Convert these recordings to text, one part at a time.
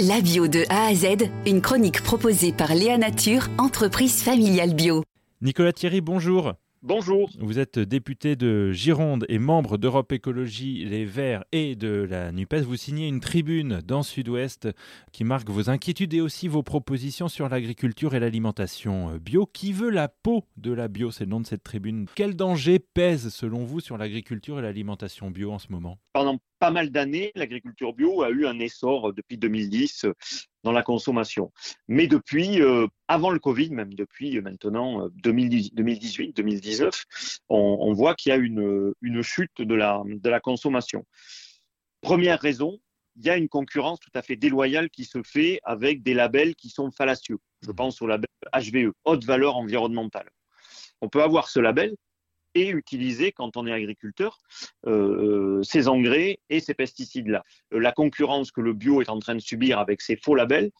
La bio de A à Z, une chronique proposée par Léa Nature, entreprise familiale bio. Nicolas Thierry, bonjour. Bonjour. Vous êtes député de Gironde et membre d'Europe Écologie Les Verts et de la NUPES. Vous signez une tribune dans Sud-Ouest qui marque vos inquiétudes et aussi vos propositions sur l'agriculture et l'alimentation bio. Qui veut la peau de la bio? C'est le nom de cette tribune. Quel danger pèse selon vous sur l'agriculture et l'alimentation bio en ce moment? Pendant pas mal d'années, l'agriculture bio a eu un essor depuis 2010 dans la consommation. Mais depuis, euh, avant le Covid, même depuis maintenant 2018, 2019, on, on voit qu'il y a une, une chute de la, de la consommation. Première raison, il y a une concurrence tout à fait déloyale qui se fait avec des labels qui sont fallacieux. Je mmh. pense au label HVE, haute valeur environnementale. On peut avoir ce label, et utiliser quand on est agriculteur euh, ces engrais et ces pesticides-là. Euh, la concurrence que le bio est en train de subir avec ces faux labels,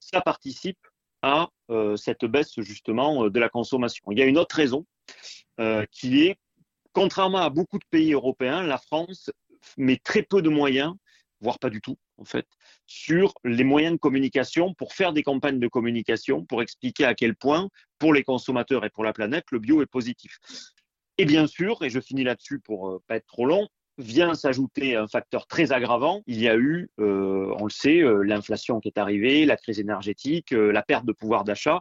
ça participe à euh, cette baisse justement euh, de la consommation. Il y a une autre raison euh, qui est, contrairement à beaucoup de pays européens, la France met très peu de moyens, voire pas du tout en fait, sur les moyens de communication pour faire des campagnes de communication, pour expliquer à quel point, pour les consommateurs et pour la planète, le bio est positif. Et bien sûr, et je finis là-dessus pour euh, pas être trop long, vient s'ajouter un facteur très aggravant. Il y a eu, euh, on le sait, euh, l'inflation qui est arrivée, la crise énergétique, la perte de pouvoir d'achat.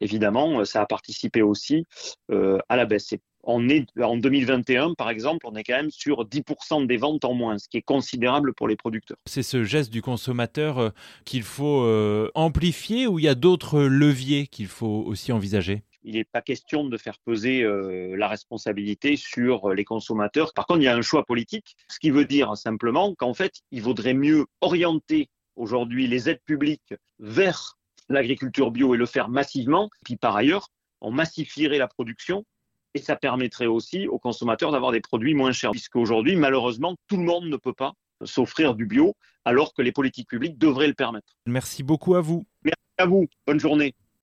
Évidemment, ça a participé aussi à la baisse. En 2021, par exemple, on est quand même sur 10% des ventes en moins, ce qui est considérable pour les producteurs. C'est ce geste du consommateur qu'il faut amplifier ou il y a d'autres leviers qu'il faut aussi envisager? Il n'est pas question de faire peser euh, la responsabilité sur les consommateurs. Par contre, il y a un choix politique, ce qui veut dire simplement qu'en fait, il vaudrait mieux orienter aujourd'hui les aides publiques vers l'agriculture bio et le faire massivement. Puis par ailleurs, on massifierait la production et ça permettrait aussi aux consommateurs d'avoir des produits moins chers. Puisqu'aujourd'hui, malheureusement, tout le monde ne peut pas s'offrir du bio alors que les politiques publiques devraient le permettre. Merci beaucoup à vous. Merci à vous. Bonne journée.